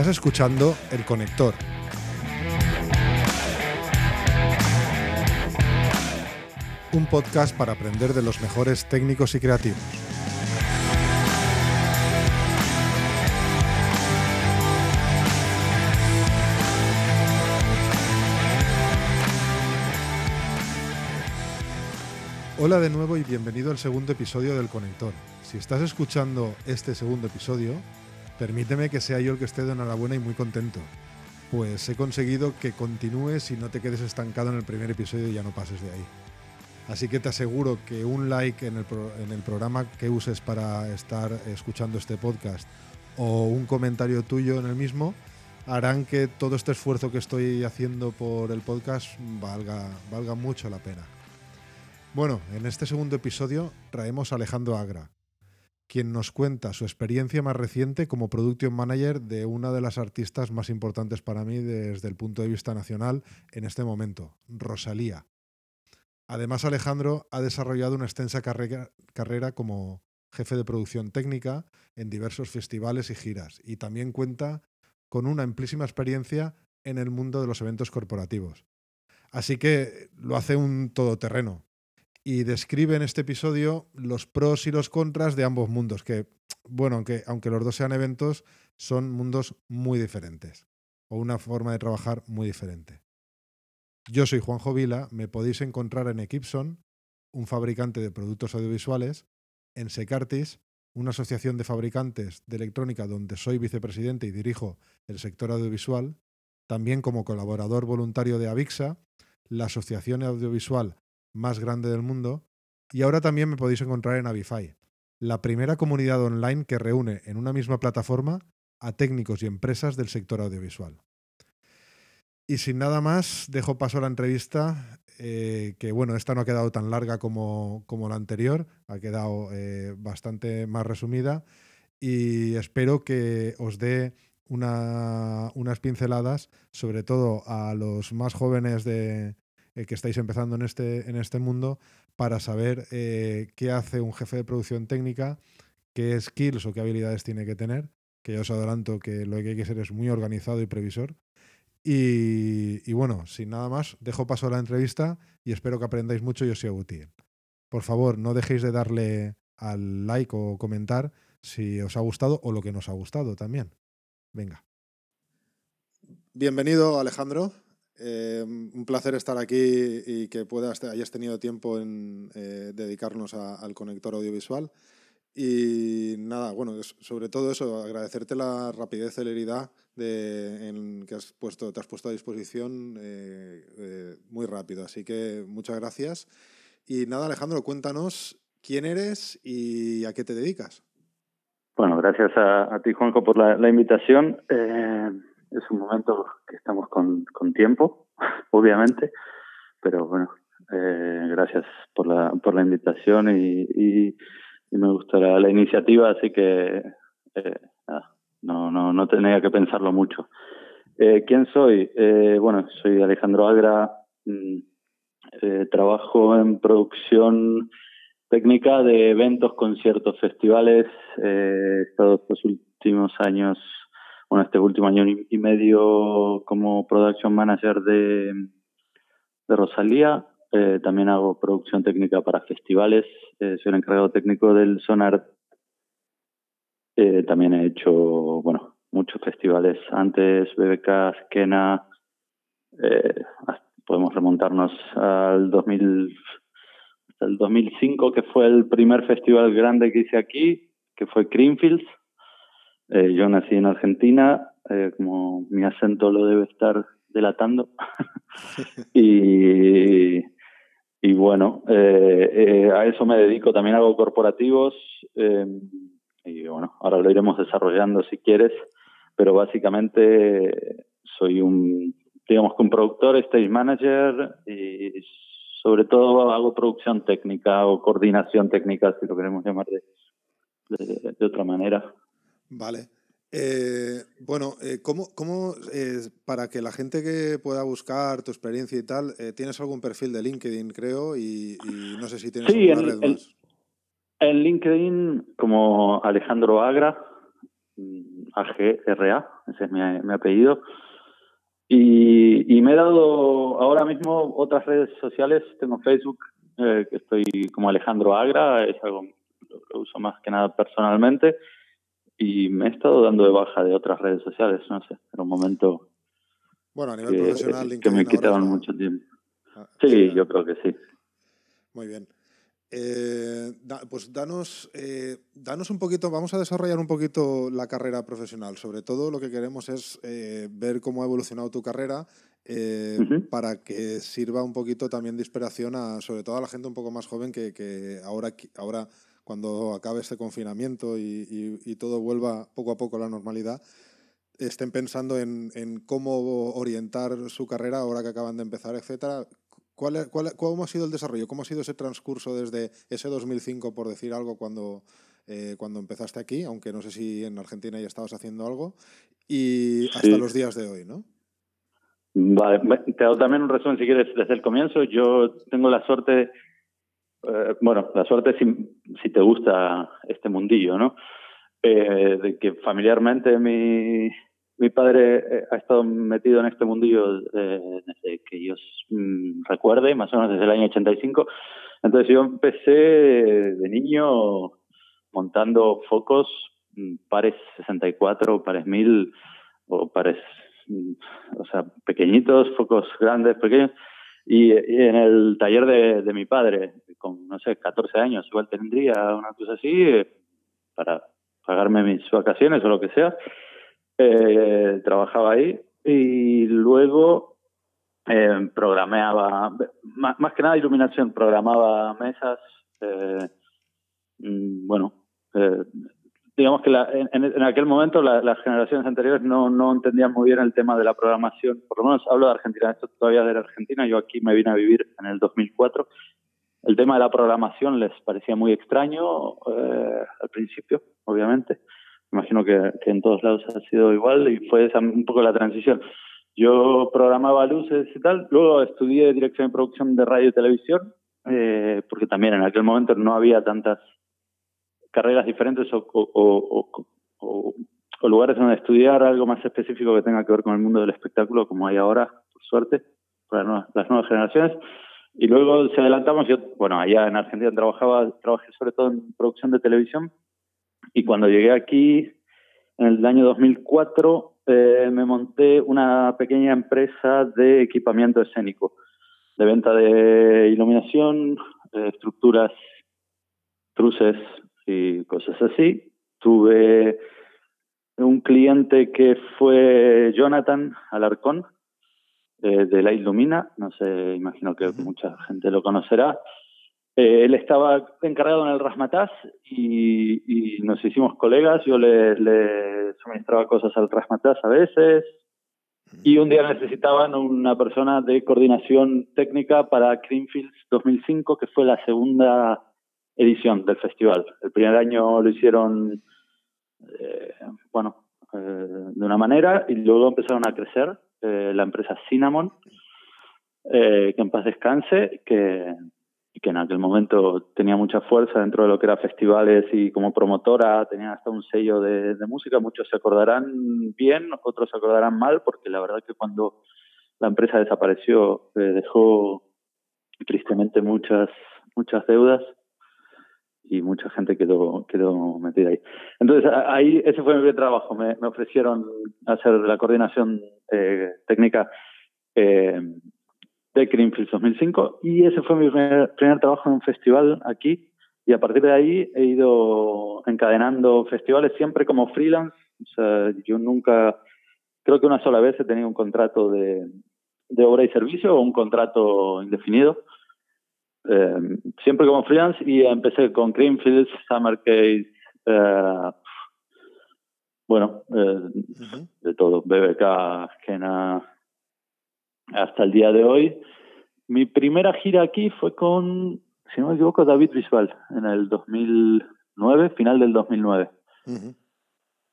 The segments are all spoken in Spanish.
Estás escuchando El Conector. Un podcast para aprender de los mejores técnicos y creativos. Hola de nuevo y bienvenido al segundo episodio del Conector. Si estás escuchando este segundo episodio, permíteme que sea yo el que esté de enhorabuena y muy contento. Pues he conseguido que continúes y no te quedes estancado en el primer episodio y ya no pases de ahí. Así que te aseguro que un like en el, programa que uses para estar escuchando este podcast o un comentario tuyo en el mismo harán que todo este esfuerzo que estoy haciendo por el podcast valga, valga mucho la pena. Bueno, en este segundo episodio traemos a Alejandro Agra, quien nos cuenta su experiencia más reciente como Production Manager de una de las artistas más importantes para mí desde el punto de vista nacional en este momento, Rosalía. Además, Alejandro ha desarrollado una extensa carrera, carrera como jefe de producción técnica en diversos festivales y giras, y también cuenta con una amplísima experiencia en el mundo de los eventos corporativos. Así que lo hace un todoterreno, y describe en este episodio los pros y los contras de ambos mundos, que, bueno, aunque, aunque los dos sean eventos, son mundos muy diferentes o una forma de trabajar muy diferente. Yo soy Juanjo Vila, me podéis encontrar en Equipson, un fabricante de productos audiovisuales, en Secartis, una asociación de fabricantes de electrónica donde soy vicepresidente y dirijo el sector audiovisual, también como colaborador voluntario de Avixa, la asociación audiovisual más grande del mundo. Y ahora también me podéis encontrar en Avify, la primera comunidad online que reúne en una misma plataforma a técnicos y empresas del sector audiovisual. Y sin nada más, dejo paso a la entrevista, eh, que bueno, esta no ha quedado tan larga como, como la anterior, ha quedado eh, bastante más resumida y espero que os dé una, unas pinceladas, sobre todo a los más jóvenes de, eh, que estáis empezando en este, en este mundo para saber eh, qué hace un jefe de producción técnica, qué skills o qué habilidades tiene que tener, que yo os adelanto que lo que hay que ser es muy organizado y previsor. Y, bueno, sin nada más, dejo paso a la entrevista y espero que aprendáis mucho y os sea útil. Por favor, no dejéis de darle al like o comentar si os ha gustado o lo que nos ha gustado también. Venga. Bienvenido, Alejandro. Eh, un placer estar aquí y que puedas, hayas tenido tiempo en eh, dedicarnos al conector audiovisual. Y nada, bueno, sobre todo eso, agradecerte la rapidez, celeridad de, en que has puesto, te has puesto a disposición eh, muy rápido. Así que muchas gracias. Y nada, Alejandro, cuéntanos quién eres y a qué te dedicas. Bueno, gracias a, ti, Juanjo, por la, la invitación es un momento que estamos con, con tiempo, obviamente, pero bueno, eh, gracias por la, por la invitación y, y, me gusta la, iniciativa, así que eh, no, no, no tenía que pensarlo mucho. Eh, ¿Quién soy? Eh, bueno, soy Alejandro Agra, mm, trabajo en producción técnica de eventos, conciertos, festivales. he estado los últimos años bueno, este último año y medio como production manager de, Rosalía. Eh, también hago producción técnica para festivales. Eh, soy el encargado técnico del Sonar. Eh, también he hecho, bueno, muchos festivales antes, BBK, Skena. podemos remontarnos al 2000, hasta el 2005, que fue el primer festival grande que hice aquí, que fue Creamfields eh, yo nací en Argentina, eh, como mi acento lo debe estar delatando. y, y bueno, eh, a eso me dedico. También hago corporativos. y bueno, ahora lo iremos desarrollando si quieres. Pero básicamente soy un, digamos que un productor, stage manager y sobre todo hago producción técnica o coordinación técnica, si lo queremos llamar de otra manera. Vale. Eh, bueno, eh, ¿cómo, cómo eh, para que la gente que pueda buscar tu experiencia y tal, tienes algún perfil de LinkedIn, creo, y, no sé si tienes alguna red más. En LinkedIn, como Alejandro Agra, mm, AGRA, ese es mi, apellido. Y, me he dado ahora mismo otras redes sociales, tengo Facebook, eh, que estoy como Alejandro Agra, es algo lo uso más que nada personalmente, y me he estado dando de baja de otras redes sociales, no sé, en un momento bueno, a nivel profesional, que me quitaban mucho tiempo. Ah, sí, yo creo que sí. Muy bien. Eh, pues danos, eh, danos un poquito, vamos a desarrollar un poquito la carrera profesional. Sobre todo lo que queremos es eh, ver cómo ha evolucionado tu carrera para que sirva un poquito también de inspiración a, sobre todo a la gente un poco más joven que, que ahora, ahora cuando acabe este confinamiento y, todo vuelva poco a poco a la normalidad, estén pensando en, en, cómo orientar su carrera ahora que acaban de empezar, etcétera. ¿Cuál, cuál, ¿Cómo ha sido el desarrollo? ¿Cómo ha sido ese transcurso desde ese 2005, por decir algo, cuando, eh, cuando empezaste aquí? Aunque no sé si en Argentina ya estabas haciendo algo, y hasta los días de hoy, ¿no? Vale, te hago también un resumen si quieres desde el comienzo. Yo tengo la suerte, eh, bueno, la suerte si, si, te gusta este mundillo, ¿no? Eh, de que familiarmente mi, mi padre eh, ha estado metido en este mundillo desde que yo mm, recuerde, más o menos desde el año 85. Entonces yo empecé de niño montando focos, mm, pares 64, pares 1000 o pares, mm, o sea, pequeñitos, focos grandes, pequeños. Y, en el taller de, de, mi padre, con, no sé, 14 años, igual tendría una cosa así, eh, para pagarme mis vacaciones o lo que sea eh, trabajaba ahí y luego eh, programaba, más, que nada iluminación, programaba mesas. Eh, mm, bueno, eh, digamos que en, aquel momento las generaciones anteriores no, no entendían muy bien el tema de la programación. Por lo menos hablo de Argentina, esto todavía de Argentina. Yo aquí me vine a vivir en el 2004. El tema de la programación les parecía muy extraño al principio, obviamente imagino que, en todos lados ha sido igual y fue esa un poco la transición. Yo programaba luces y tal, luego estudié dirección de producción de radio y televisión, eh, porque también en aquel momento no había tantas carreras diferentes o, lugares donde estudiar algo más específico que tenga que ver con el mundo del espectáculo como hay ahora, por suerte, para las nuevas generaciones. Y luego se adelantamos, yo, bueno, allá en Argentina trabajaba, trabajé sobre todo en producción de televisión, y cuando llegué aquí, en el año 2004, eh, me monté una pequeña empresa de equipamiento escénico, de venta de iluminación, estructuras, truces y cosas así. Tuve un cliente que fue Jonathan Alarcón, eh, de La Ilumina, no sé, imagino que mucha gente lo conocerá. Eh, él estaba encargado en el Rasmataz y, nos hicimos colegas. Yo le, suministraba cosas al Rasmataz a veces. Y un día necesitaban una persona de coordinación técnica para Greenfields 2005, que fue la segunda edición del festival. El primer año lo hicieron, eh, bueno, eh, de una manera y luego empezaron a crecer. la empresa Cinnamon, que en paz descanse, que que en aquel momento tenía mucha fuerza dentro de lo que era festivales y como promotora tenía hasta un sello de, música. Muchos se acordarán bien, otros se acordarán mal, porque la verdad que cuando la empresa desapareció eh, dejó tristemente muchas muchas deudas y mucha gente quedó quedó metida ahí. Entonces ahí ese fue mi primer trabajo. Me, me ofrecieron hacer la coordinación eh, técnica eh, de Greenfield 2005 y ese fue mi primer, trabajo en un festival aquí y a partir de ahí he ido encadenando festivales siempre como freelance. O sea, yo nunca, creo que una sola vez he tenido un contrato de, de obra y servicio o un contrato indefinido. Eh, siempre como freelance y empecé con Greenfields, Summer Case, eh, bueno, eh, de todo, BBK, Kena, hasta el día de hoy. Mi primera gira aquí fue con, si no me equivoco, David Visual, en el 2009, final del 2009.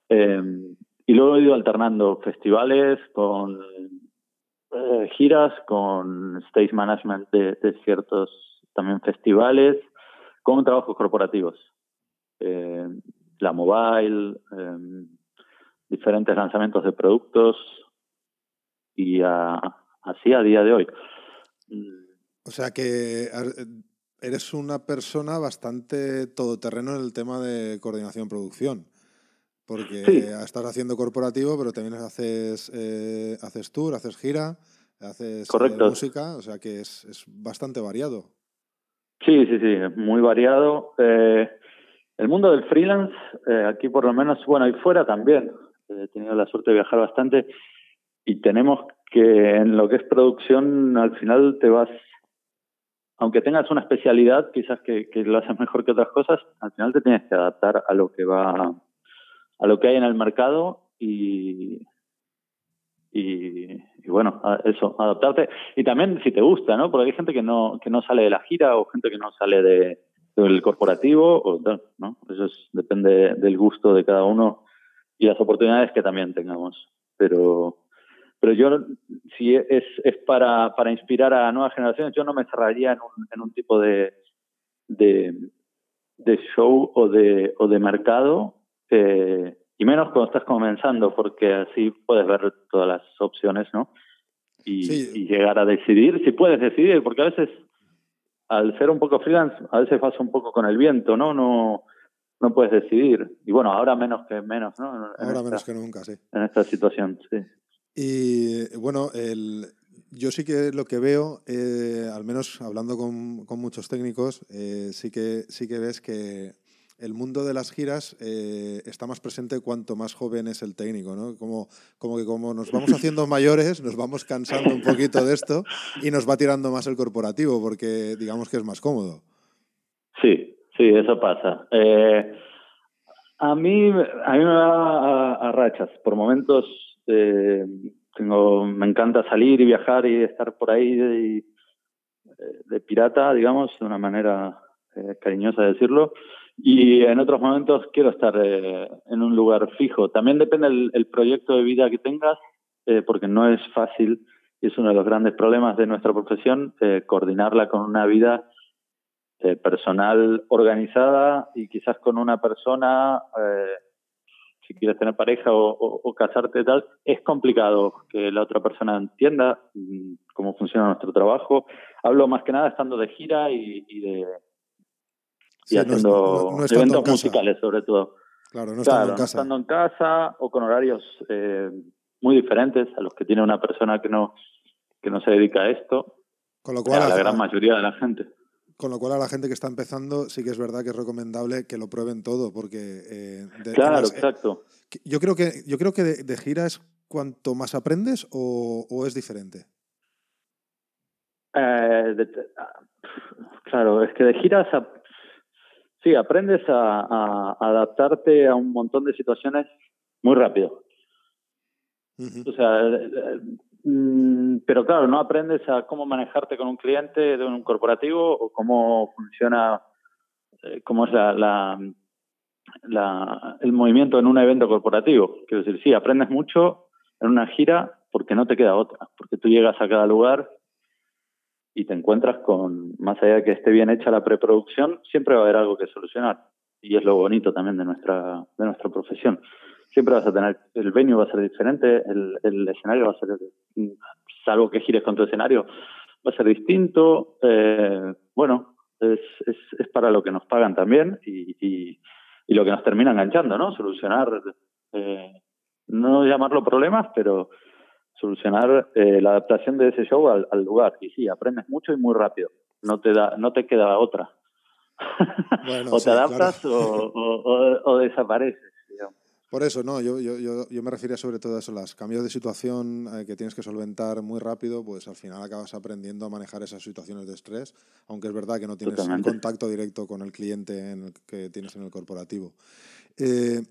Em, y luego he ido alternando festivales con eh, giras, con stage management de, ciertos también festivales, con trabajos corporativos. Em, la Mobile, em, diferentes lanzamientos de productos y así a día de hoy. O sea que eres una persona bastante todoterreno en el tema de coordinación-producción. Porque estás haciendo corporativo, pero también haces, eh, haces tour, haces gira, haces eh, música, o sea que es, es, bastante variado. Sí, sí, sí, muy variado. Eh, el mundo del freelance, aquí por lo menos, bueno, y fuera también, he tenido la suerte de viajar bastante y tenemos que en lo que es producción, al final te vas aunque tengas una especialidad, quizás que, lo haces mejor que otras cosas, al final te tienes que adaptar a lo que va, a lo que hay en el mercado y, y, bueno, eso, adaptarte. Y también si te gusta, ¿no? Porque hay gente que no, que no sale de la gira o gente que no sale de, del corporativo, o ¿no? Eso depende del gusto de cada uno y las oportunidades que también tengamos. Pero pero yo, si es, es para, para inspirar a nuevas generaciones, yo no me cerraría en un, en un tipo de, de, de show o de, o de mercado, eh, y menos cuando estás comenzando, porque así puedes ver todas las opciones, ¿no? Y, y, llegar a decidir, si puedes decidir, porque a veces, al ser un poco freelance, a veces vas un poco con el viento, ¿no? No, no puedes decidir. Y bueno, ahora menos que menos, ¿no? ahora menos que nunca, sí. En esta situación, sí. Y bueno, el, yo sí que lo que veo, eh, al menos hablando con, con muchos técnicos, eh, sí, que, sí que ves que el mundo de las giras eh, está más presente cuanto más joven es el técnico, ¿no? Como, como que como nos vamos haciendo mayores, nos vamos cansando un poquito de esto y nos va tirando más el corporativo porque digamos que es más cómodo. Sí, sí, eso pasa. a mí, a mí me va a rachas. Por momentos eh, tengo, me encanta salir y viajar y estar por ahí de, de pirata, digamos, de una manera eh, cariñosa de decirlo. Y en otros momentos quiero estar eh, en un lugar fijo. También depende del proyecto de vida que tengas, porque no es fácil y es uno de los grandes problemas de nuestra profesión, coordinarla con una vida personal organizada y quizás con una persona si quieres tener pareja o, casarte y tal, es complicado que la otra persona entienda mm, cómo funciona nuestro trabajo. Hablo más que nada estando de gira y, de y haciendo eventos musicales sobre todo. Claro, no estando, en, casa. estando en casa o con horarios eh, muy diferentes a los que tiene una persona que no que no se dedica a esto. Con lo cual, a la gran mayoría de la gente. Con lo cual a la gente que está empezando sí que es verdad que es recomendable que lo prueben todo, porque... Eh, claro, eh, exacto. Yo creo que, yo creo que de, gira es cuanto más aprendes o, es diferente. Eh, claro, es que de giras sí, aprendes a, adaptarte a un montón de situaciones muy rápido. O sea, Mm, pero claro, no aprendes a cómo manejarte con un cliente de un corporativo o cómo funciona, eh, cómo es la, la, el movimiento en un evento corporativo. Quiero decir, sí, aprendes mucho en una gira porque no te queda otra, porque tú llegas a cada lugar y te encuentras con, más allá de que esté bien hecha la preproducción, siempre va a haber algo que solucionar. Y es lo bonito también de nuestra, de nuestra profesión siempre vas a tener, el venue va a ser diferente, el, el escenario va a ser, salvo que gires con tu escenario, va a ser distinto. Eh, bueno, es, es, es, para lo que nos pagan también y, y, lo que nos termina enganchando, ¿no? Solucionar, eh, no llamarlo problemas, pero solucionar eh, la adaptación de ese show al, al, lugar. Y sí, aprendes mucho y muy rápido. No te da, no te queda otra. o te adaptas o, o, o, desapareces. Por eso, no, yo, yo, yo, yo, me refería sobre todo a eso, los cambios de situación eh, que tienes que solventar muy rápido, pues al final acabas aprendiendo a manejar esas situaciones de estrés, aunque es verdad que no tienes un contacto directo con el cliente en el que tienes en el corporativo. Eh,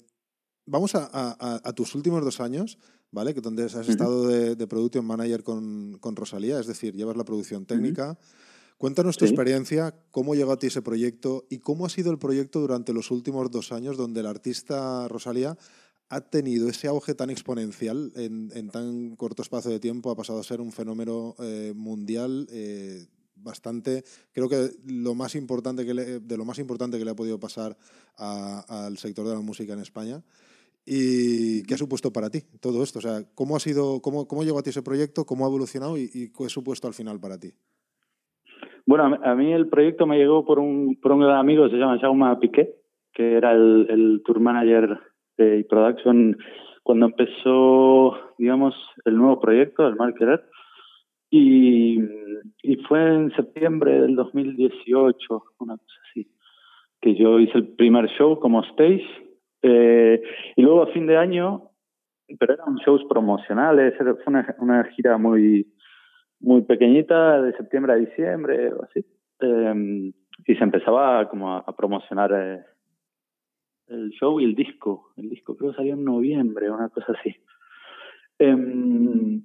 vamos a, a, a, tus últimos dos años, ¿vale? Que donde has estado de, de, Production Manager con, con, Rosalía, es decir, llevas la producción técnica. Cuéntanos tu experiencia, cómo llegó a ti ese proyecto y cómo ha sido el proyecto durante los últimos dos años donde el artista Rosalía ha tenido ese auge tan exponencial en, en tan corto espacio de tiempo, ha pasado a ser un fenómeno eh, mundial eh, bastante, creo que lo más importante que le, de lo más importante que le ha podido pasar al sector de la música en España. ¿Y qué ha supuesto para ti todo esto? O sea, ¿cómo ha sido, cómo, cómo llegó a ti ese proyecto, cómo ha evolucionado y, qué ha supuesto al final para ti? Bueno, a mí el proyecto me llegó por un, por un gran amigo se llama Jaume Piqué, que era el, el tour manager de production cuando empezó, digamos, el nuevo proyecto, el Marketer. Y, y fue en septiembre del 2018, una cosa así, que yo hice el primer show como stage eh, y luego a fin de año, pero eran shows promocionales, fue una, una gira muy, muy pequeñita, de septiembre a diciembre o así. Eh, y se empezaba como a, promocionar eh, el show y el disco. El disco creo que salió en noviembre, una cosa así. Eh,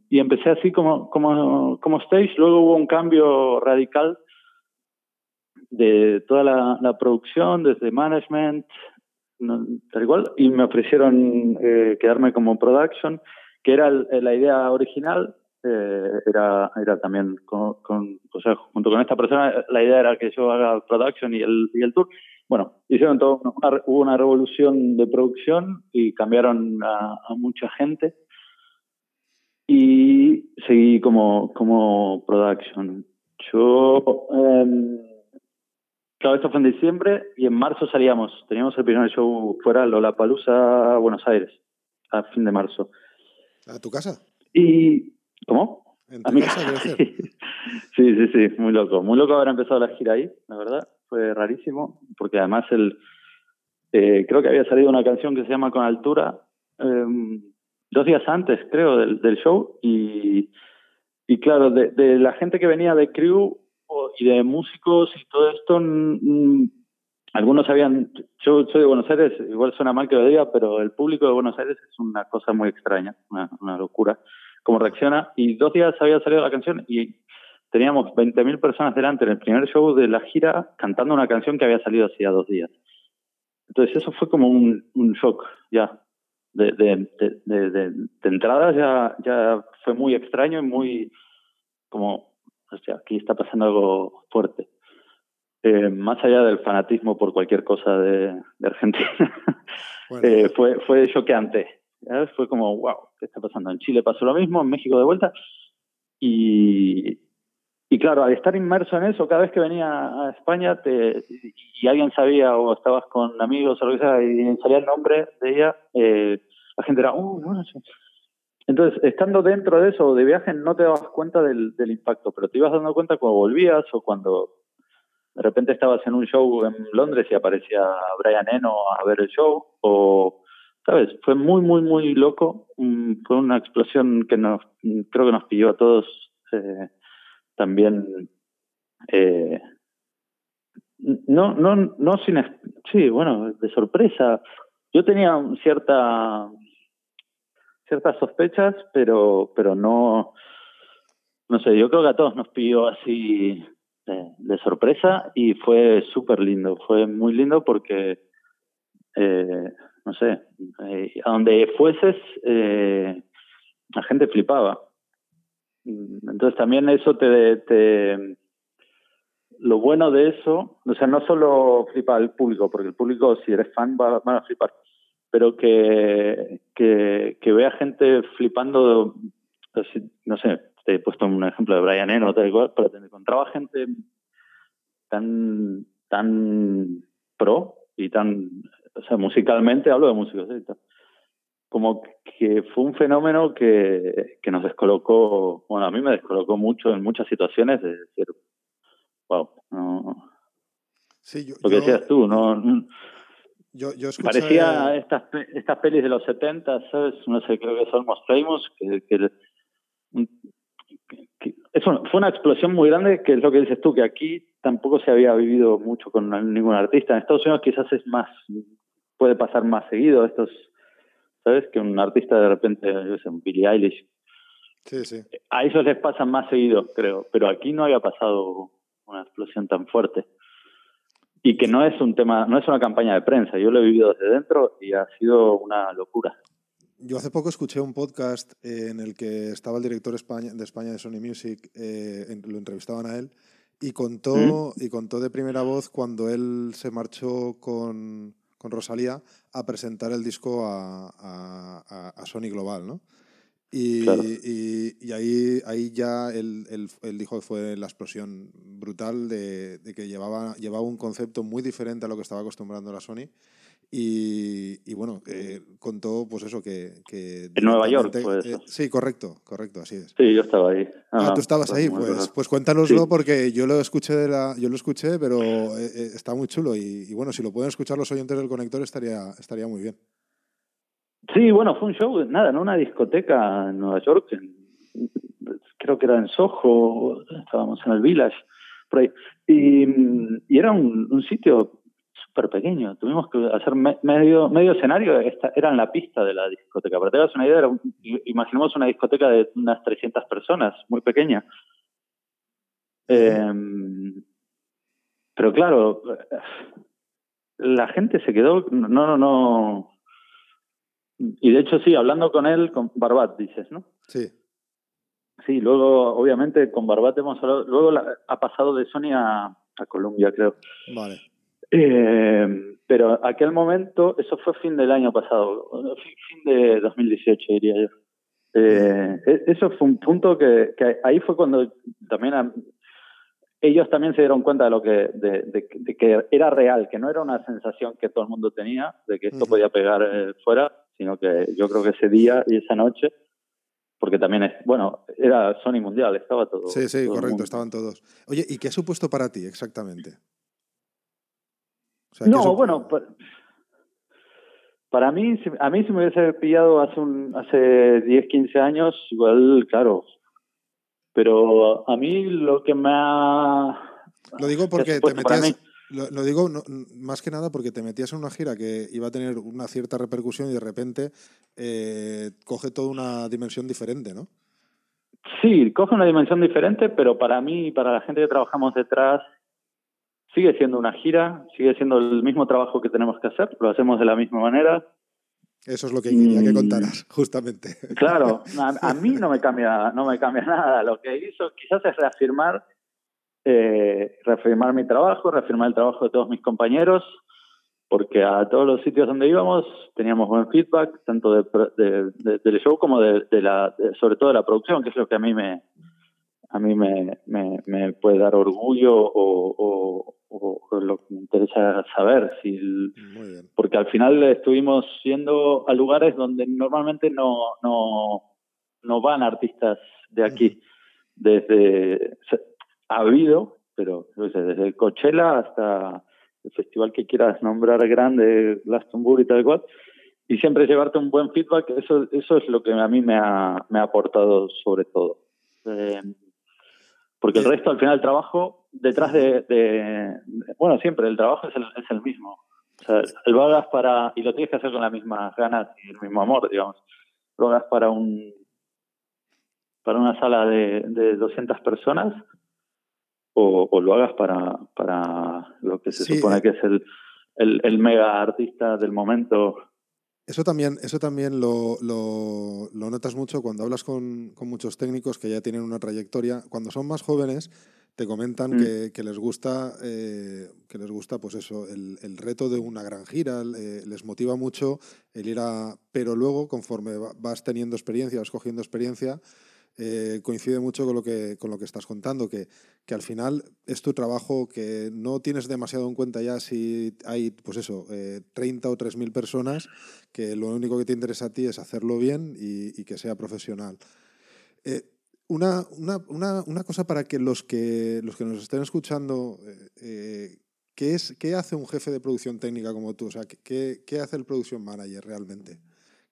y empecé así como, como, como stage, luego hubo un cambio radical de toda la, la producción, desde management, tal igual, y me ofrecieron eh, quedarme como production, que era la idea original, eh, era, era también con, o sea, junto con esta persona, la idea era que yo haga production y el, y el tour. Bueno, hicieron todo, hubo una revolución de producción y cambiaron a, mucha gente y seguí como, como production. Yo eh, Claro, esto fue en diciembre y en marzo salíamos. Teníamos el primer show fuera, Lollapalooza, Buenos Aires, a fin de marzo. ¿A tu casa? Y... ¿Cómo? ¿En tu casa, sí, sí, sí, muy loco. Muy loco haber empezado la gira ahí, la verdad. Fue rarísimo, porque además el... Eh, creo que había salido una canción que se llama Con Altura em, dos días antes, creo, del, del show. Y, y claro, de, de la gente que venía de Crew y de músicos y todo esto, algunos habían, yo soy de Buenos Aires, igual suena mal que lo diga, pero el público de Buenos Aires es una cosa muy extraña, una, locura, cómo reacciona. Y dos días había salido la canción y teníamos 20.000 personas delante en el primer show de la gira cantando una canción que había salido hacía dos días. Entonces eso fue como un, shock ya. De, de, de, de, entrada ya, ya fue muy extraño y muy como o sea, aquí está pasando algo fuerte. Eh, más allá del fanatismo por cualquier cosa de, Argentina, eh, fue, fue choqueante. Fue como, wow, ¿qué está pasando? En Chile pasó lo mismo, en México de vuelta. Y, y claro, al estar inmerso en eso, cada vez que venía a España te, y alguien sabía o estabas con amigos o lo que sea y salía el nombre de ella, eh, la gente era, uh, bueno, entonces, estando dentro de eso de viaje, no te dabas cuenta del, impacto, pero te ibas dando cuenta cuando volvías o cuando de repente estabas en un show en Londres y aparecía Brian Eno a ver el show, o, ¿sabes? Fue muy, muy, muy loco. Mm, fue una explosión que nos, creo que nos pilló a todos eh, también. Eh, no, no, no sin, sí, bueno, de sorpresa. Yo tenía cierta ciertas sospechas, pero, pero no, no sé, yo creo que a todos nos pidió así de, sorpresa y fue súper lindo, fue muy lindo porque, eh, no sé, eh, a donde fueses, eh, la gente flipaba. Entonces también eso te, te, lo bueno de eso, o sea, no solo flipa el público, porque el público, si eres fan, va, van a flipar, pero que, que, que vea gente flipando, no sé, te he puesto un ejemplo de Brian Eno, tal igual, pero te encontraba gente tan, tan pro y tan, o sea, musicalmente, hablo de músicos, ¿sí? como que fue un fenómeno que, que nos descolocó, bueno, a mí me descolocó mucho en muchas situaciones de decir, wow, no. Sí, yo, lo que decías tú, no, yo, yo Parecía estas, estas pelis de los 70, ¿sabes? No sé, creo que son Most Famous, que, que, eso fue una explosión muy grande, que es lo que dices tú, que aquí tampoco se había vivido mucho con ningún artista. En Estados Unidos quizás es más, puede pasar más seguido estos, ¿sabes? Que un artista de repente, yo sé, un Billie Eilish. Sí, sí. A ellos les pasa más seguido, creo, pero aquí no había pasado una explosión tan fuerte y que no es un tema, no es una campaña de prensa. Yo lo he vivido desde dentro y ha sido una locura. Yo hace poco escuché un podcast en el que estaba el director de España de Sony Music, eh, lo entrevistaban a él, y contó, y contó de primera voz cuando él se marchó con, con Rosalía a presentar el disco a, a, Sony Global, ¿no? Y, y, ahí, ahí ya él, dijo que fue la explosión brutal de, de, que llevaba, llevaba un concepto muy diferente a lo que estaba acostumbrando la Sony y, bueno, eh, contó pues eso que... que en Nueva York, pues. sí, correcto, correcto, así es. Sí, yo estaba ahí. ah, tú estabas ahí, pues, pues cuéntanoslo porque yo lo escuché de la, yo lo escuché, pero eh, eh, está muy chulo y, bueno, si lo pueden escuchar los oyentes del conector estaría, estaría muy bien. Sí, bueno, fue un show, nada, en una discoteca en Nueva York, creo que era en Soho, estábamos en el Village, por ahí, y, era un, un sitio súper pequeño. Tuvimos que hacer medio, medio escenario, esta, era en la pista de la discoteca. Para que te una idea, imaginemos una discoteca de unas 300 personas, muy pequeña. Em, pero claro, la gente se quedó, no, no, no. Y de hecho, sí, hablando con él, con Barbat, dices, ¿no? Sí. Sí, luego, obviamente, con Barbat hemos hablado. Luego ha pasado de Sony a, a Colombia, creo. Vale. Eh, pero aquel momento, eso fue fin del año pasado, fin de 2018 diría yo. Eh, e, eso fue un punto que, ahí fue cuando también ellos también se dieron cuenta de lo que de, que era real, que no era una sensación que todo el mundo tenía de que esto podía pegar eh, fuera, sino que yo creo que ese día y esa noche, porque también es, bueno, era Sony Mundial, estaba todo. Sí, sí, correcto, estaban todos. Oye, ¿y qué ha supuesto para ti exactamente? no, bueno, para mí, a mí si me hubiese pillado hace, un, hace 10, 15 años, igual, claro. Pero a mí lo que me ha... Lo digo porque te metías... Lo, digo más que nada porque te metías en una gira que iba a tener una cierta repercusión y de repente eh, coge toda una dimensión diferente, ¿no? Sí, coge una dimensión diferente, pero para mí y para la gente que trabajamos detrás sigue siendo una gira, sigue siendo el mismo trabajo que tenemos que hacer, lo hacemos de la misma manera. Eso es lo que quería que contaras, justamente. Claro, a, mí no me cambia, no me cambia nada. Lo que hizo quizás es reafirmar, eh, reafirmar mi trabajo, reafirmar el trabajo de todos mis compañeros, porque a todos los sitios donde íbamos teníamos buen feedback, tanto de, del show como de, la, sobre todo de la producción, que es lo que a mí me, a mí me, me, puede dar orgullo o, o, lo que me interesa saber. Si porque al final estuvimos yendo a lugares donde normalmente no, no, no van artistas de aquí. Desde. Ha habido, pero desde Coachella hasta el festival que quieras nombrar grande, Glastonbury y tal cual. Y siempre llevarte un buen feedback, eso, eso es lo que a mí me ha, me ha aportado sobre todo. Eh, porque el resto, al final, el trabajo detrás de, bueno, siempre el trabajo es el, es el mismo. O sea, lo hagas para, y lo tienes que hacer con las mismas ganas y el mismo amor, digamos. Lo hagas para un, para una sala de, de 200 personas o, o, lo hagas para, para lo que se supone eh. que es el, el, el mega artista del momento eso también, eso también lo, lo, notas mucho cuando hablas con, con, muchos técnicos que ya tienen una trayectoria. Cuando son más jóvenes, te comentan mm. que, les gusta, eh, que les gusta pues eso, el, el, reto de una gran gira, eh, les motiva mucho el ir a... Pero luego, conforme vas teniendo experiencia, vas cogiendo experiencia, eh, coincide mucho con lo que, con lo que estás contando, que, que, al final es tu trabajo, que no tienes demasiado en cuenta ya si hay, pues eso, 30 o 3.000 personas, que lo único que te interesa a ti es hacerlo bien y, y que sea profesional. Una, una, una, una, cosa para que los que los que nos estén escuchando, eh, eh, ¿qué, es, ¿qué hace un jefe de producción técnica como tú? O sea, ¿qué, qué hace el production manager realmente?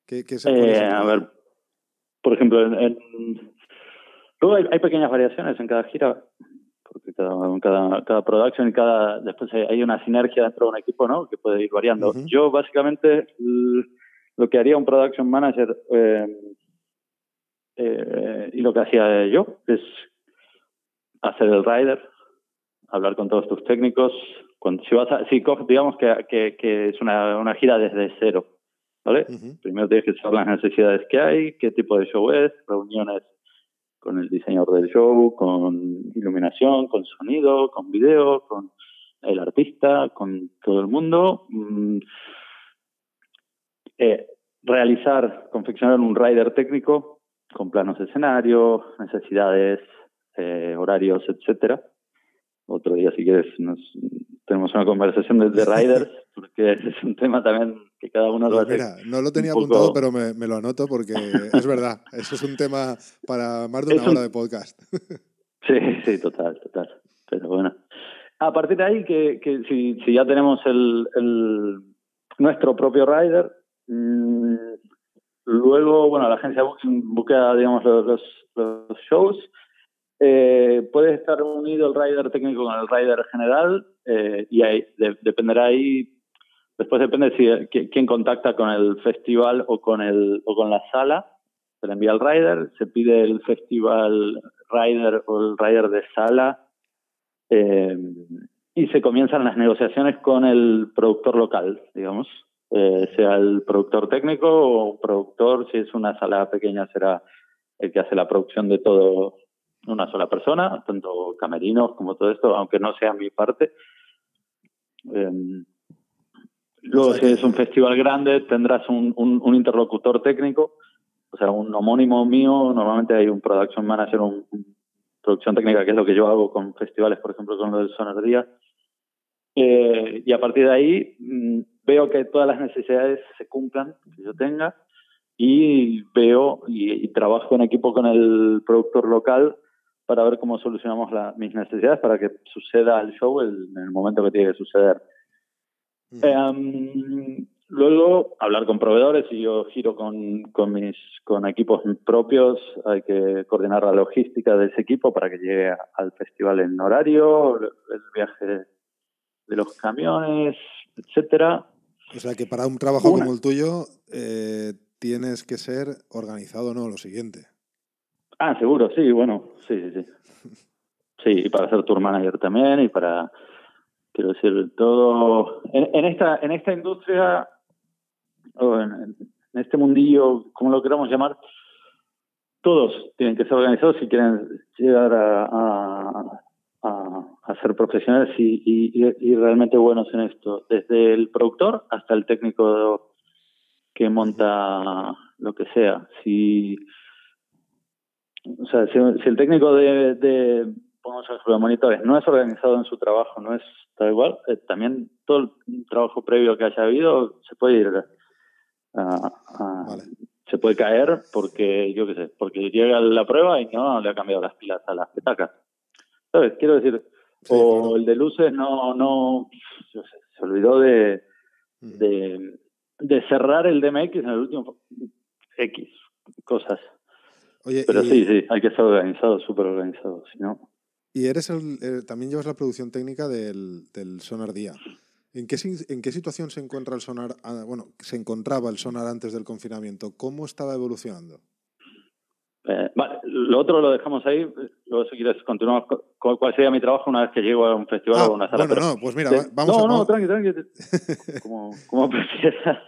¿Qué, qué se eh, a ver, por ejemplo, en, luego hay, pequeñas variaciones en cada gira, porque cada, cada, cada production y cada después hay una sinergia dentro de un equipo, ¿no? Que puede ir variando. Yo básicamente lo que haría un production manager eh, y lo que hacía yo es hacer el rider, hablar con todos tus técnicos. Cuando, si vas a, si digamos que, que, que, es una, una gira desde cero, ¿vale? Primero tienes que saber las necesidades que hay, qué tipo de show es, reuniones con el diseñador del show, con iluminación, con sonido, con video, con el artista, con todo el mundo. Mm, eh, realizar, confeccionar un rider técnico con planos de escenario, necesidades, eh, horarios, etcétera. Otro día, si quieres, nos, tenemos una conversación de, riders, porque es un tema también que cada uno lo hace. Mira, no lo tenía apuntado, pero me, me, lo anoto porque es verdad. Eso es un tema para más de una hora de podcast. sí, sí, total, total. Pero bueno. A partir de ahí, que, que si, si ya tenemos el, el nuestro propio rider, mmm, luego, bueno, la agencia busca, digamos, los, los, shows. Eh, puede estar unido el rider técnico con el rider general eh, y ahí dependerá ahí después depende si quién contacta con el festival o con el o con la sala se le envía el rider se pide el festival rider o el rider de sala eh, y se comienzan las negociaciones con el productor local, digamos, eh, sea el productor técnico o productor, si es una sala pequeña será el que hace la producción de todo una sola persona, tanto camerinos como todo esto, aunque no sea mi parte. Eh, luego, si es un festival grande, tendrás un, un, interlocutor técnico, o sea, un homónimo mío, normalmente hay un production manager, un, producción técnica, que es lo que yo hago con festivales, por ejemplo, con lo del Sonar Día. Eh, y a partir de ahí mm, veo que todas las necesidades se cumplan que yo tenga y veo y, trabajo en equipo con el productor local para ver cómo solucionamos mis necesidades para que suceda el show en el momento que tiene que suceder. Luego, hablar con proveedores, y yo giro con, con, mis con equipos propios, hay que coordinar la logística de ese equipo para que llegue al festival en horario, el viaje de los camiones, etcétera. O sea que para un trabajo como el tuyo eh, tienes que ser organizado, ¿no? Lo siguiente. Ah, seguro, sí, bueno, sí, sí, sí. Sí, y para ser tour manager también y para, quiero decir, todo... En, en esta, en esta industria en, este mundillo, como lo queramos llamar, todos tienen que ser organizados si quieren llegar a, a, ser profesionales y, y, realmente buenos en esto, desde el productor hasta el técnico que monta lo que sea. Si, o sea, si, el técnico de pongamos ejemplo, monitores no es organizado en su trabajo, no es tal igual, eh, también todo el trabajo previo que haya habido se puede ir se puede caer porque, yo qué sé, porque llega la prueba y no le ha cambiado las pilas a las petacas. ¿Sabes? Quiero decir, o el de luces no, no, se olvidó de, de, cerrar el DMX en el último X cosas. Pero sí, sí, hay que ser organizado, súper organizado, si no. Y eres el, eh, también llevas la producción técnica del, del Sonar Día. ¿En qué, ¿En qué situación se encuentra el sonar, ah, bueno, se encontraba el sonar antes del confinamiento? ¿Cómo estaba evolucionando? Eh, vale, lo otro lo dejamos ahí. Luego, si quieres, continuamos con cuál sería mi trabajo una vez que llego a un festival ah, o una sala. Bueno, no, pues mira, vamos no, a. No, no, tranqui, tranqui. como, como prefieras.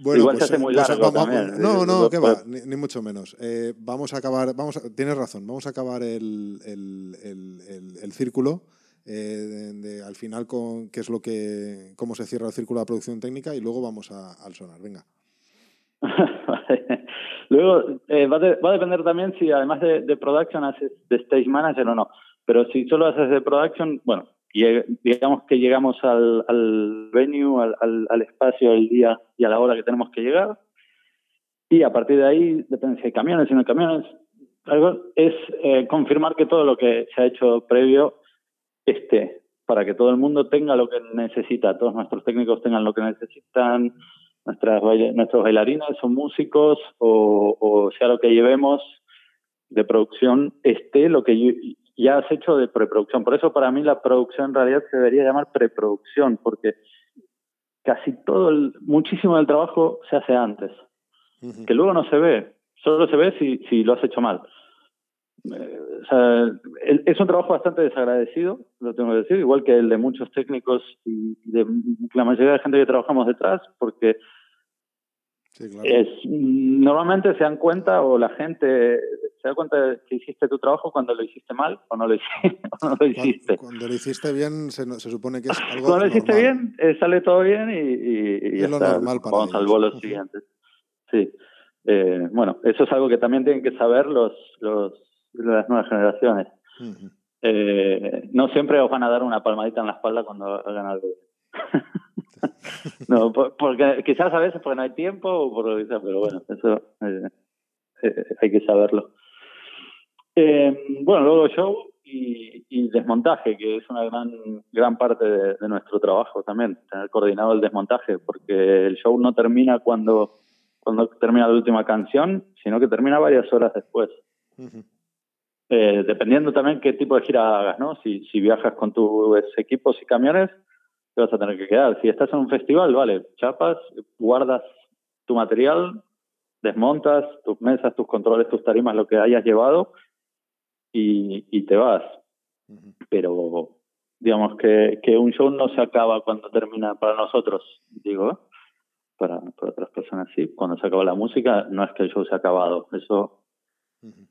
Bueno, Igual se hace muy pues, largo también. No, no, que va, ni, mucho menos. Eh, vamos a acabar, vamos tienes razón, vamos a acabar el, el, el, el círculo eh, al final con qué es lo que, cómo se cierra el círculo de producción técnica y luego vamos al sonar. Venga. Luego eh, va, va, a depender también si además de, de, production haces de stage manager o no. Pero si solo haces de production, bueno, digamos que llegamos al, al venue, al, al, espacio, el día y a la hora que tenemos que llegar. Y a partir de ahí, depende si hay camiones, si no camiones, es eh, confirmar que todo lo que se ha hecho previo esté, para que todo el mundo tenga lo que necesita, todos nuestros técnicos tengan lo que necesitan, nuestras nuestros bailarines o músicos o, sea lo que llevemos de producción esté lo que ya has hecho de preproducción. Por eso para mí la producción en realidad se debería llamar preproducción, porque casi todo, el, muchísimo del trabajo se hace antes, que luego no se ve, solo se ve si, si lo has hecho mal. Eh, o sea, es un trabajo bastante desagradecido, lo tengo que decir, igual que el de muchos técnicos y de la mayoría de gente que trabajamos detrás, porque es, normalmente se dan cuenta o la gente se da cuenta de que hiciste tu trabajo cuando lo hiciste mal o no lo hiciste. Cuando, lo hiciste bien, se, supone que es algo Cuando lo hiciste bien, eh, sale todo bien y, es lo normal para Vamos al vuelo siguiente. Sí. Eh, bueno, eso es algo que también tienen que saber los, los las nuevas generaciones. Eh, no siempre os van a dar una palmadita en la espalda cuando hagan algo. no, porque quizás a veces porque no hay tiempo o por lo que sea, pero bueno, eso eh, eh, hay que saberlo. Bueno, luego show y, y, desmontaje, que es una gran gran parte de, nuestro trabajo también, tener coordinado el desmontaje, porque el show no termina cuando, cuando termina la última canción, sino que termina varias horas después. Eh, dependiendo también qué tipo de gira hagas, ¿no? Si, si viajas con tus equipos y camiones, te vas a tener que quedar. Si estás en un festival, vale, chapas, guardas tu material, desmontas tus mesas, tus controles, tus tarimas, lo que hayas llevado y, y te vas. Pero digamos que, que, un show no se acaba cuando termina para nosotros, digo, para, para otras personas sí. Cuando se acaba la música, no es que el show se ha acabado. Eso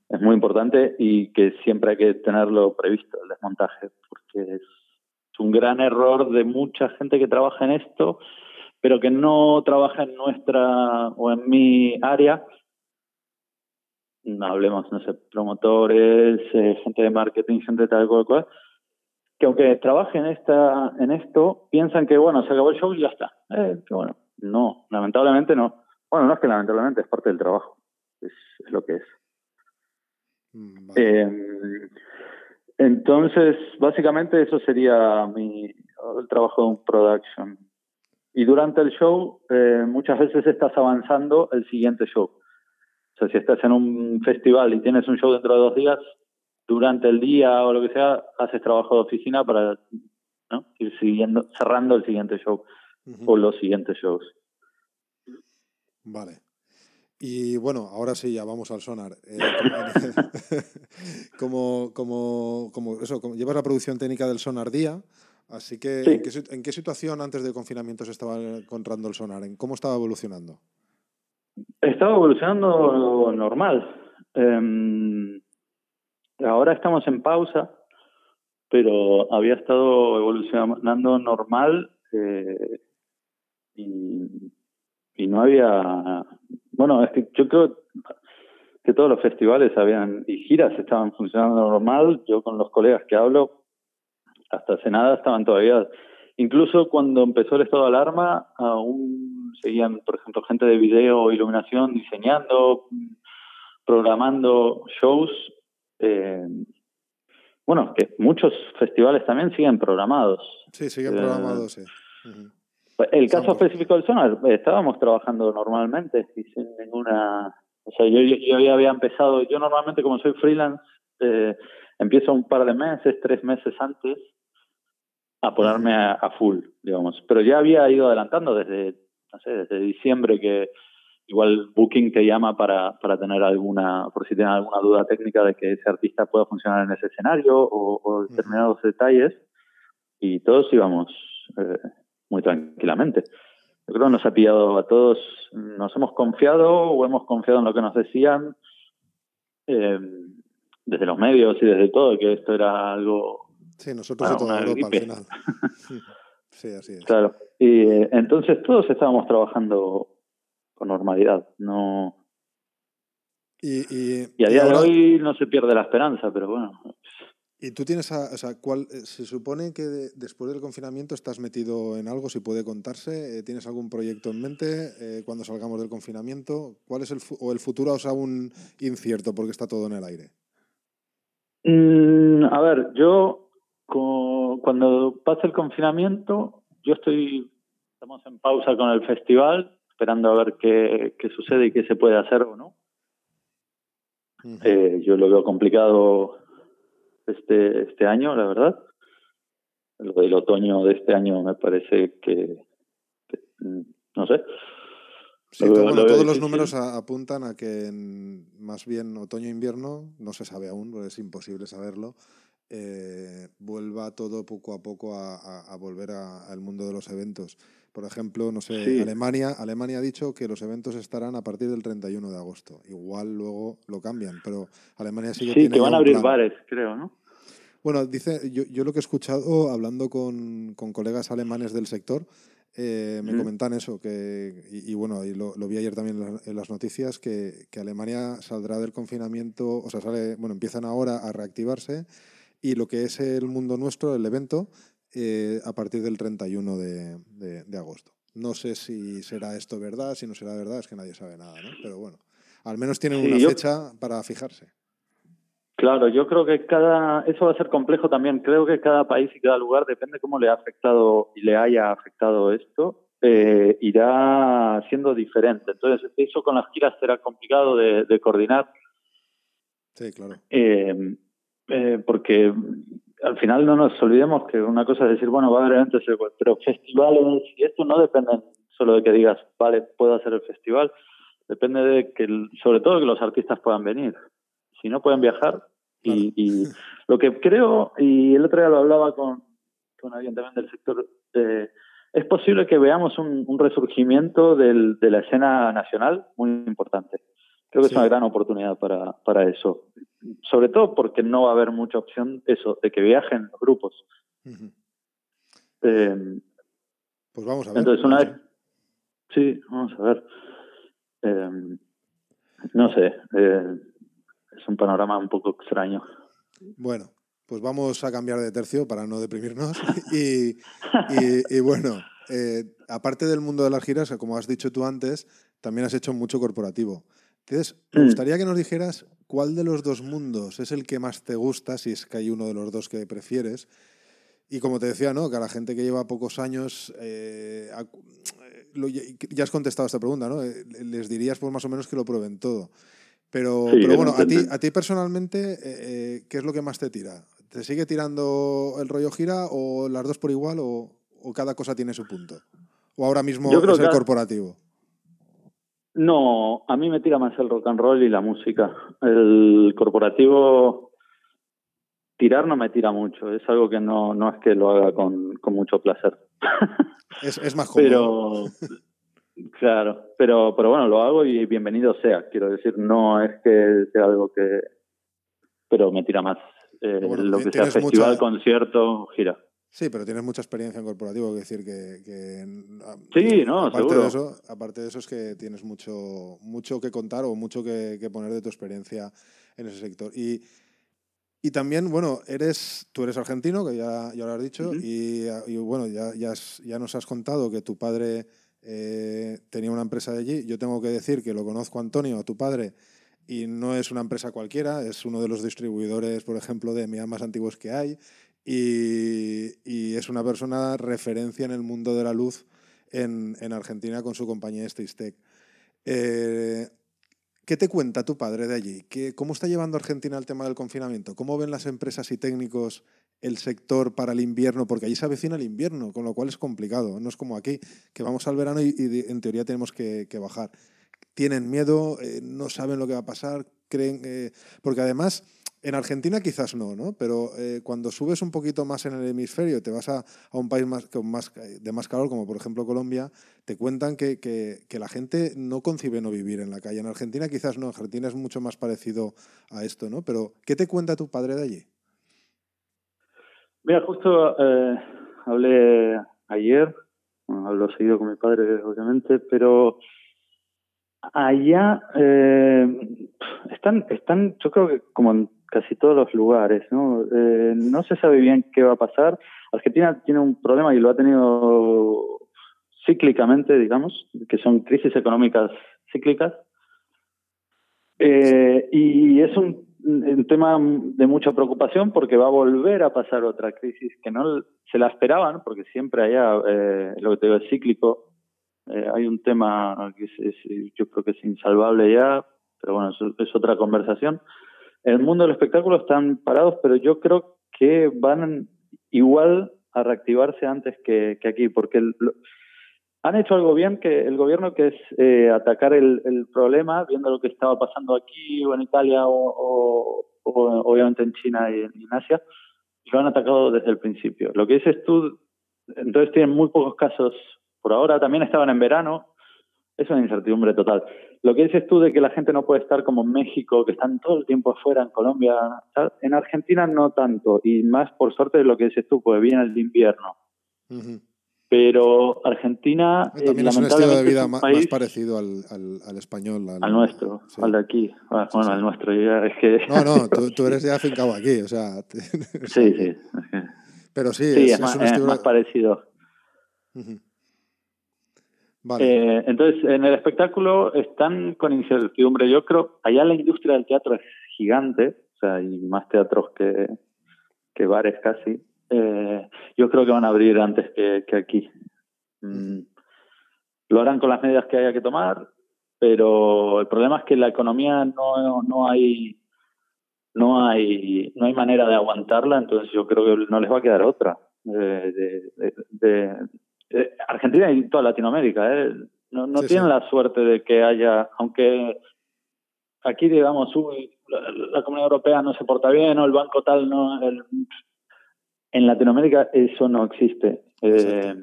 es muy importante y que siempre hay que tenerlo previsto, el desmontaje, porque es un gran error de mucha gente que trabaja en esto, pero que no trabaja en nuestra o en mi área. No hablemos, no sé, promotores, eh, gente de marketing, gente de tal cual, que aunque trabajen esta, en esto, piensan que, bueno, se acabó el show y ya está. Eh, que bueno, no, lamentablemente no. Bueno, no es que lamentablemente, es parte del trabajo. es lo que es. Mm, em, entonces, básicamente eso sería mi, el trabajo de un production. Y durante el show, eh, muchas veces estás avanzando el siguiente show. O sea, si estás en un festival y tienes un show dentro de dos días, durante el día o lo que sea, haces trabajo de oficina para ir siguiendo, cerrando el siguiente show o los siguientes shows. Vale. Y bueno, ahora sí, ya vamos al sonar. Eh, como, como, como, eso, como llevas la producción técnica del sonar día, así que ¿en, qué, situación antes del confinamiento se estaba encontrando el sonar? ¿En cómo estaba evolucionando? Estaba evolucionando normal. Em, ahora estamos en pausa, pero había estado evolucionando normal eh, y, y no había bueno, es que yo creo que todos los festivales habían y giras estaban funcionando normal. Yo con los colegas que hablo, hasta hace nada estaban todavía. Incluso cuando empezó el estado de alarma, aún seguían, por ejemplo, gente de video o iluminación diseñando, programando shows. Eh, bueno, que muchos festivales también siguen programados. Sí, siguen programados, sí. El caso específico del Sonar, estábamos trabajando normalmente y sin ninguna... O sea, yo, yo ya había empezado, yo normalmente como soy freelance, eh, empiezo un par de meses, tres meses antes a ponerme a, full, digamos. Pero ya había ido adelantando desde, no sé, desde diciembre que igual Booking te llama para, para tener alguna, por si tienen alguna duda técnica de que ese artista pueda funcionar en ese escenario o, o determinados detalles. Y todos íbamos eh, muy tranquilamente. Yo creo que nos ha pillado a todos, nos hemos confiado o hemos confiado en lo que nos decían eh, desde los medios y desde todo, que esto era algo... Sí, nosotros de toda Europa al final. sí, así es. Claro. Y eh, entonces todos estábamos trabajando con normalidad, no... Y, y, a día de hoy no se pierde la esperanza, pero bueno, ¿Y tú tienes, o sea, cuál, eh, se supone que después del confinamiento estás metido en algo, si puede contarse? Eh, ¿Tienes algún proyecto en mente eh, cuando salgamos del confinamiento? ¿Cuál es el, o el futuro es aún incierto porque está todo en el aire? Mm, a ver, yo cuando pase el confinamiento, yo estoy, estamos en pausa con el festival, esperando a ver qué, qué sucede y qué se puede hacer o no. yo lo veo complicado este, este año, la verdad. Lo del otoño de este año me parece que, mm, no sé. todos los números apuntan a que en, más bien otoño-invierno, no se sabe aún, es imposible saberlo, eh, vuelva todo poco a poco a, volver al mundo de los eventos. Por ejemplo, no sé, Alemania, Alemania ha dicho que los eventos estarán a partir del 31 de agosto. Igual luego lo cambian, pero Alemania sigue sí, que van a abrir bares, creo, ¿no? Bueno, dice, yo, yo lo que he escuchado hablando con, con colegas alemanes del sector, eh, me comentan eso, que, y, bueno, y lo, vi ayer también en, las noticias, que, que, Alemania saldrá del confinamiento, o sea, sale, bueno, empiezan ahora a reactivarse y lo que es el mundo nuestro, el evento, eh, a partir del 31 de, de, agosto. No sé si será esto verdad, si no será verdad, es que nadie sabe nada, ¿no? Pero bueno, al menos tienen una fecha para fijarse. Claro, yo creo que cada, eso va a ser complejo también. Creo que cada país y cada lugar, depende cómo le ha afectado y le haya afectado esto, eh, irá siendo diferente. Entonces, eso con las giras será complicado de, coordinar. Sí, claro. Eh, eh, porque al final no nos olvidemos que una cosa es decir, bueno, va a haber eventos, pero festivales, y esto no depende solo de que digas, vale, puedo hacer el festival, depende de que, sobre todo, que los artistas puedan venir. Si no pueden viajar, y, lo que creo, y el otro día lo hablaba con, con alguien también del sector, eh, es posible que veamos un, resurgimiento del, de la escena nacional muy importante. Creo que es una gran oportunidad para, para eso. Sobre todo porque no va a haber mucha opción eso, de que viajen los grupos. Eh, pues vamos a ver. Entonces, una vez. Sí, vamos a ver. Eh, no sé es un panorama un poco extraño. Bueno, pues vamos a cambiar de tercio para no deprimirnos. y, y, bueno, eh, aparte del mundo de las giras, como has dicho tú antes, también has hecho mucho corporativo. Entonces, me mm. gustaría que nos dijeras cuál de los dos mundos es el que más te gusta, si es que hay uno de los dos que prefieres. Y como te decía, ¿no? Que a la gente que lleva pocos años, eh, ya has contestado esta pregunta, ¿no? Eh, les dirías pues más o menos que lo prueben todo. Pero, pero bueno, a ti, a ti personalmente, eh, eh, ¿qué es lo que más te tira? ¿Te sigue tirando el rollo gira o las dos por igual o, cada cosa tiene su punto? ¿O ahora mismo es el corporativo? No, a mí me tira más el rock and roll y la música. El corporativo, tirar no me tira mucho. Es algo que no, no es que lo haga con, con mucho placer. Es, es más cómodo. Pero Claro, pero, pero bueno, lo hago y bienvenido sea. Quiero decir, no es que sea algo que. Pero me tira más eh, lo que sea festival, concierto, gira. Sí, pero tienes mucha experiencia en corporativo, es decir, que... Ah, sí, no, aparte seguro. De eso, aparte de eso es que tienes mucho, mucho que contar o mucho que, poner de tu experiencia en ese sector. Y, y también, bueno, eres, tú eres argentino, que ya, ya lo has dicho, y, y, bueno, ya, ya, ya nos has contado que tu padre eh, tenía una empresa de allí. Yo tengo que decir que lo conozco a Antonio, a tu padre, y no es una empresa cualquiera, es uno de los distribuidores, por ejemplo, de MIA más antiguos que hay, y, es una persona referencia en el mundo de la luz en, Argentina con su compañía Stistec. Eh, ¿Qué te cuenta tu padre de allí? ¿Qué, ¿Cómo está llevando Argentina el tema del confinamiento? ¿Cómo ven las empresas y técnicos el sector para el invierno, porque allí se avecina el invierno, con lo cual es complicado. No es como aquí, que vamos al verano y, en teoría tenemos que, bajar. Tienen miedo, eh, no saben lo que va a pasar, creen. Eh, porque además, en Argentina quizás no, ¿no? Pero eh, cuando subes un poquito más en el hemisferio, te vas a, un país más, con más, de más calor, como por ejemplo Colombia, te cuentan que, que, la gente no concibe no vivir en la calle. En Argentina quizás no, Argentina es mucho más parecido a esto, ¿no? Pero, ¿qué te cuenta tu padre de allí? Mira, justo eh, hablé ayer, bueno, hablo seguido con mi padre, obviamente, pero allá eh, están, están, yo creo que como en casi todos los lugares, ¿no? Eh, no se sabe bien qué va a pasar. Argentina tiene un problema y lo ha tenido cíclicamente, digamos, que son crisis económicas cíclicas. y es un un tema de mucha preocupación porque va a volver a pasar otra crisis que no se la esperaban, porque siempre allá, eh, lo que te digo, es cíclico. Eh, hay un tema que es, yo creo que es insalvable ya, pero bueno, es, otra conversación. El mundo del espectáculo están parados, pero yo creo que van igual a reactivarse antes que, aquí, porque han hecho algo bien que el gobierno que es eh, atacar el, problema viendo lo que estaba pasando aquí o en Italia o, obviamente en China y en, Asia lo han atacado desde el principio. Lo que dices tú, entonces tienen muy pocos casos por ahora. También estaban en verano. Es una incertidumbre total. Lo que dices tú de que la gente no puede estar como en México, que están todo el tiempo afuera, en Colombia, en Argentina no tanto. Y más por suerte de lo que dices tú, pues viene el invierno. Pero Argentina. Eh, también es un estilo de vida más, parecido al, al, español. Al, nuestro, al de aquí. Bueno, al nuestro. Ya es que... No, no, tú, eres ya afincado aquí, o sea. sí, sí. Pero sí, sí es, más, un estilo... es más parecido. Vale. Eh, entonces, en el espectáculo están con incertidumbre. Yo creo, allá la industria del teatro es gigante, o sea, hay más teatros que, que bares casi. Eh, yo creo que van a abrir antes que, aquí. Mm, lo harán con las medidas que haya que tomar, pero el problema es que la economía no, no hay no hay no hay manera de aguantarla, entonces yo creo que no les va a quedar otra. de, Argentina y toda Latinoamérica, ¿eh? no, no tienen la suerte de que haya, aunque aquí digamos, uy, la, Comunidad Europea no se porta bien o el banco tal no, el, en Latinoamérica eso no existe. Eh,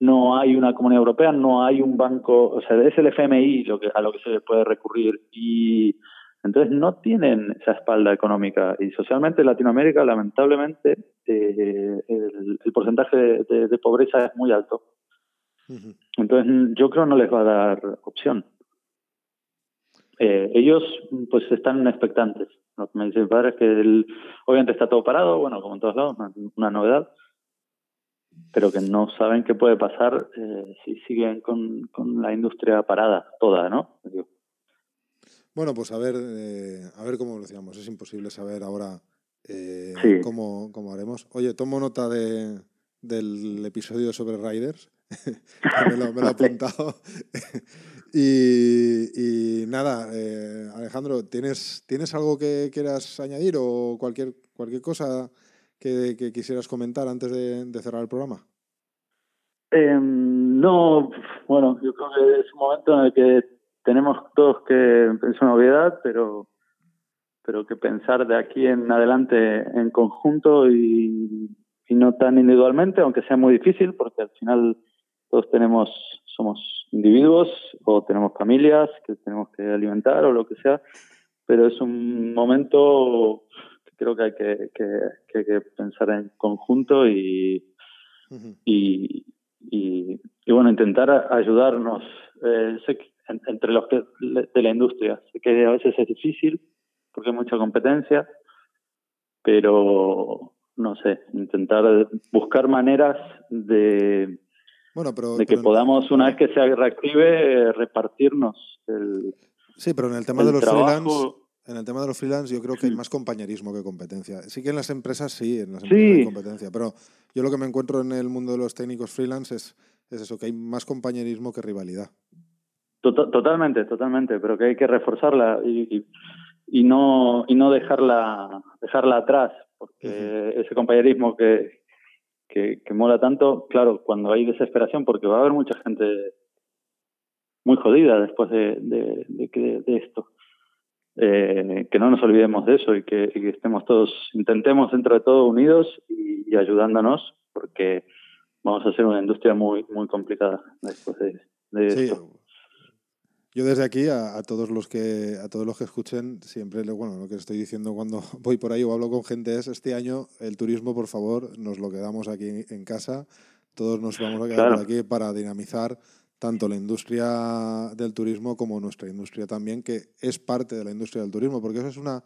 no hay una comunidad europea, no hay un banco, o sea, es el FMI lo que, a lo que se puede recurrir y entonces no tienen esa espalda económica y socialmente en Latinoamérica lamentablemente eh, el, porcentaje de, pobreza es muy alto. Entonces yo creo no les va a dar opción. Eh, ellos pues están expectantes. Lo que me dice mi padre es que el, obviamente está todo parado, bueno, como en todos lados, una, novedad, pero que no saben qué puede pasar eh, si siguen con, con, la industria parada toda, ¿no? Bueno, pues a ver, eh, a ver cómo decíamos. Es imposible saber ahora eh, cómo, cómo, haremos. Oye, tomo nota de, del episodio sobre Riders. me, lo, me, lo, he apuntado. Y, nada, eh, Alejandro, ¿tienes, ¿tienes algo que quieras añadir o cualquier, cualquier cosa que, quisieras comentar antes de, cerrar el programa? Em, no, bueno, yo creo que es un momento en el que tenemos todos que, es una obviedad, pero, pero que pensar de aquí en adelante en conjunto y, y no tan individualmente, aunque sea muy difícil, porque al final todos tenemos, somos individuos o tenemos familias que tenemos que alimentar o lo que sea, pero es un momento que creo que hay que, que, pensar en conjunto y, y, y, bueno, intentar ayudarnos. Eh, entre los que de la industria. Sé que a veces es difícil porque hay mucha competencia, pero no sé, intentar buscar maneras de bueno, pero, de que podamos, una vez que se reactive, repartirnos el. Sí, pero en el tema de los freelance. En el tema de los freelance yo creo que hay más compañerismo que competencia. Sí que en las empresas sí, en las empresas hay competencia, pero yo lo que me encuentro en el mundo de los técnicos freelance es, es eso, que hay más compañerismo que rivalidad. Totalmente, totalmente, pero que hay que reforzarla y, y, no, y no dejarla, dejarla atrás, porque ese compañerismo que, que, mola tanto, claro, cuando hay desesperación, porque va a haber mucha gente muy jodida después de, de, de, esto. Eh, que no nos olvidemos de eso y que, estemos todos, intentemos dentro de todo unidos y, ayudándonos, porque vamos a hacer una industria muy muy complicada después de, esto. Yo desde aquí a, todos los que a todos los que escuchen siempre bueno lo que estoy diciendo cuando voy por ahí o hablo con gente es este año el turismo por favor nos lo quedamos aquí en casa. Todos nos vamos a quedar aquí para dinamizar tanto la industria del turismo como nuestra industria también que es parte de la industria del turismo porque eso es una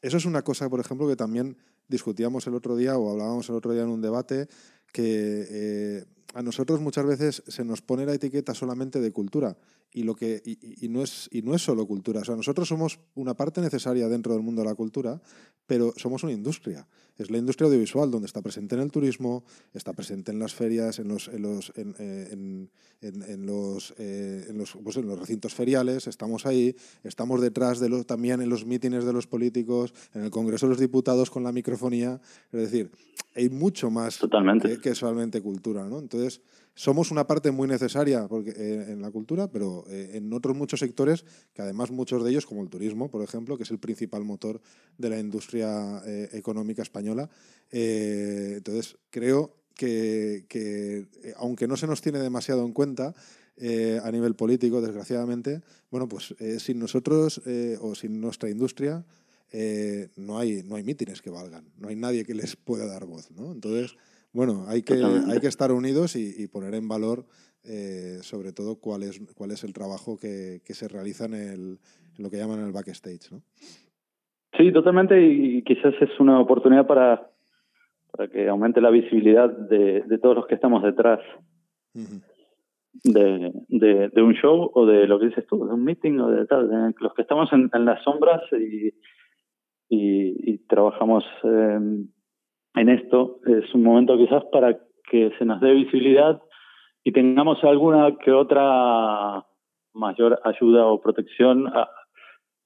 eso es una cosa por ejemplo que también discutíamos el otro día o hablábamos el otro día en un debate que eh, a nosotros muchas veces se nos pone la etiqueta solamente de cultura y, lo que, y, no es, y no es solo cultura. O sea, nosotros somos una parte necesaria dentro del mundo de la cultura, pero somos una industria. Es la industria audiovisual donde está presente en el turismo, está presente en las ferias, en los, en los, en, eh, en, los, eh, en, los, pues en los recintos feriales, estamos ahí, estamos detrás de también en los mítines de los políticos, en el Congreso de los Diputados con la microfonía. Es decir, hay mucho más Totalmente. Que, solamente cultura, ¿no? Entonces, somos una parte muy necesaria porque, eh, en la cultura, pero eh, en otros muchos sectores, que además muchos de ellos, como el turismo, por ejemplo, que es el principal motor de la industria eh, económica española. entonces, creo que, que, aunque no se nos tiene demasiado en cuenta, a nivel político, desgraciadamente, bueno, pues sin nosotros o sin nuestra industria, eh, no, hay, no hay mítines que valgan, no hay nadie que les pueda dar voz. ¿no? Entonces, bueno, hay que, hay que estar unidos y, poner en valor eh, sobre todo cuál es, cuál es el trabajo que, que se realiza en, el, en, lo que llaman el backstage. ¿no? Sí, totalmente, y quizás es una oportunidad para, para que aumente la visibilidad de, de todos los que estamos detrás. De, de, un show o de lo que dices tú, de un meeting o de tal, de los que estamos en, en las sombras y, y, trabajamos em, en esto. Es un momento quizás para que se nos dé visibilidad y tengamos alguna que otra mayor ayuda o protección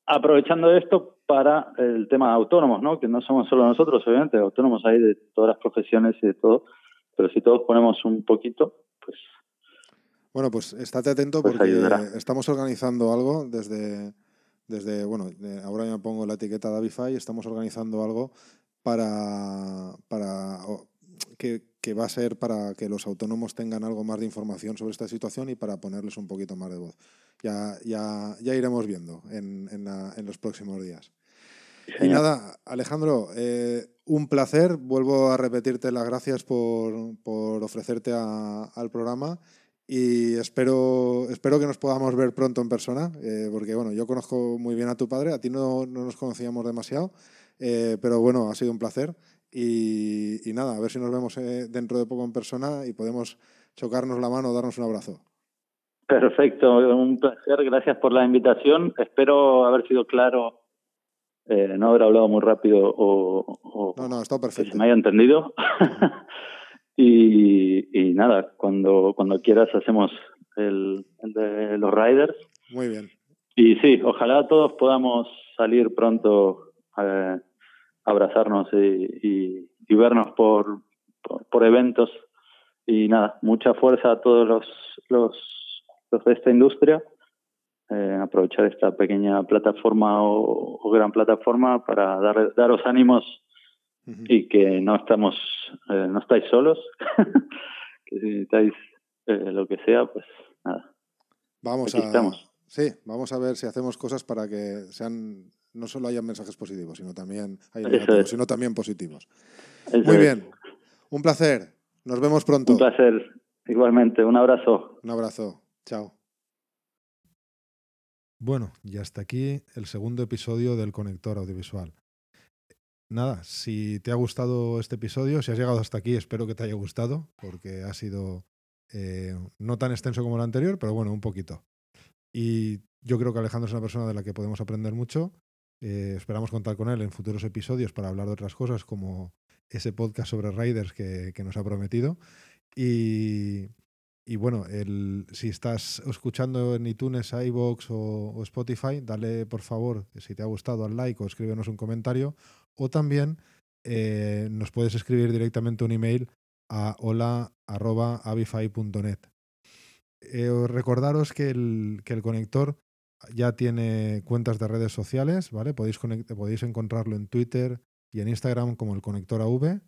aprovechando esto para el tema de autónomos, ¿no? Que no somos solo nosotros, obviamente, autónomos hay de todas las profesiones y de todo, pero si todos ponemos un poquito, pues bueno, pues estate atento pues porque estamos organizando algo desde desde, bueno, ahora me pongo la etiqueta Davify, estamos organizando algo para, para que, que, va a ser para que los autónomos tengan algo más de información sobre esta situación y para ponerles un poquito más de voz. Ya, ya, ya iremos viendo en, en, en los próximos días. Y nada, Alejandro, eh, un placer. Vuelvo a repetirte las gracias por, por ofrecerte a, al programa y espero, espero que nos podamos ver pronto en persona, eh, porque bueno, yo conozco muy bien a tu padre, a ti no, no nos conocíamos demasiado, eh, pero bueno, ha sido un placer y, y, nada, a ver si nos vemos eh, dentro de poco en persona y podemos chocarnos la mano, darnos un abrazo. Perfecto, un placer, gracias por la invitación, espero haber sido claro, no haber hablado muy rápido o, o no, no, está perfecto. que se me haya entendido. Y, nada, cuando, cuando quieras hacemos el, de los riders. Muy bien. Y sí, ojalá todos podamos salir pronto a abrazarnos y, y, vernos por, por, eventos. Y nada, mucha fuerza a todos los, los, los de esta industria. Eh, aprovechar esta pequeña plataforma o, o, gran plataforma para dar, daros ánimos y que no estamos, eh, no estáis solos, que si necesitáis eh, lo que sea, pues nada. Vamos a, estamos. Sí, vamos a ver si hacemos cosas para que sean no solo hayan mensajes positivos, sino también negativos, sino también positivos. Muy bien, un placer. Nos vemos pronto. Un placer, igualmente. Un abrazo. Un abrazo. Chao. Bueno, y hasta aquí el segundo episodio del Conector Audiovisual nada, si te ha gustado este episodio, si has llegado hasta aquí, espero que te haya gustado, porque ha sido eh, no tan extenso como el anterior, pero bueno, un poquito. Y yo creo que Alejandro es una persona de la que podemos aprender mucho. Eh, esperamos contar con él en futuros episodios para hablar de otras cosas, como ese podcast sobre Riders que, nos ha prometido. Y, bueno, si estás escuchando en iTunes, iVoox o, o, Spotify, dale por favor, si te ha gustado, al like o escríbenos un comentario. O también eh, nos puedes escribir directamente un email a hola.avify.net. Eh, recordaros que el, que el conector ya tiene cuentas de redes sociales, ¿vale? Podéis, podéis encontrarlo en Twitter y en Instagram como el conector AV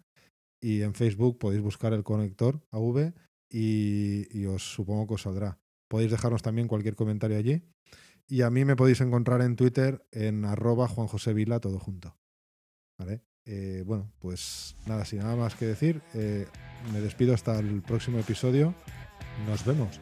y en Facebook podéis buscar el conector AV y, os supongo que os saldrá. Podéis dejarnos también cualquier comentario allí. Y a mí me podéis encontrar en Twitter en arroba Juan José Vila, todo junto. ¿Vale? Eh, bueno, pues nada, sin nada más que decir, eh, me despido hasta el próximo episodio. Nos vemos.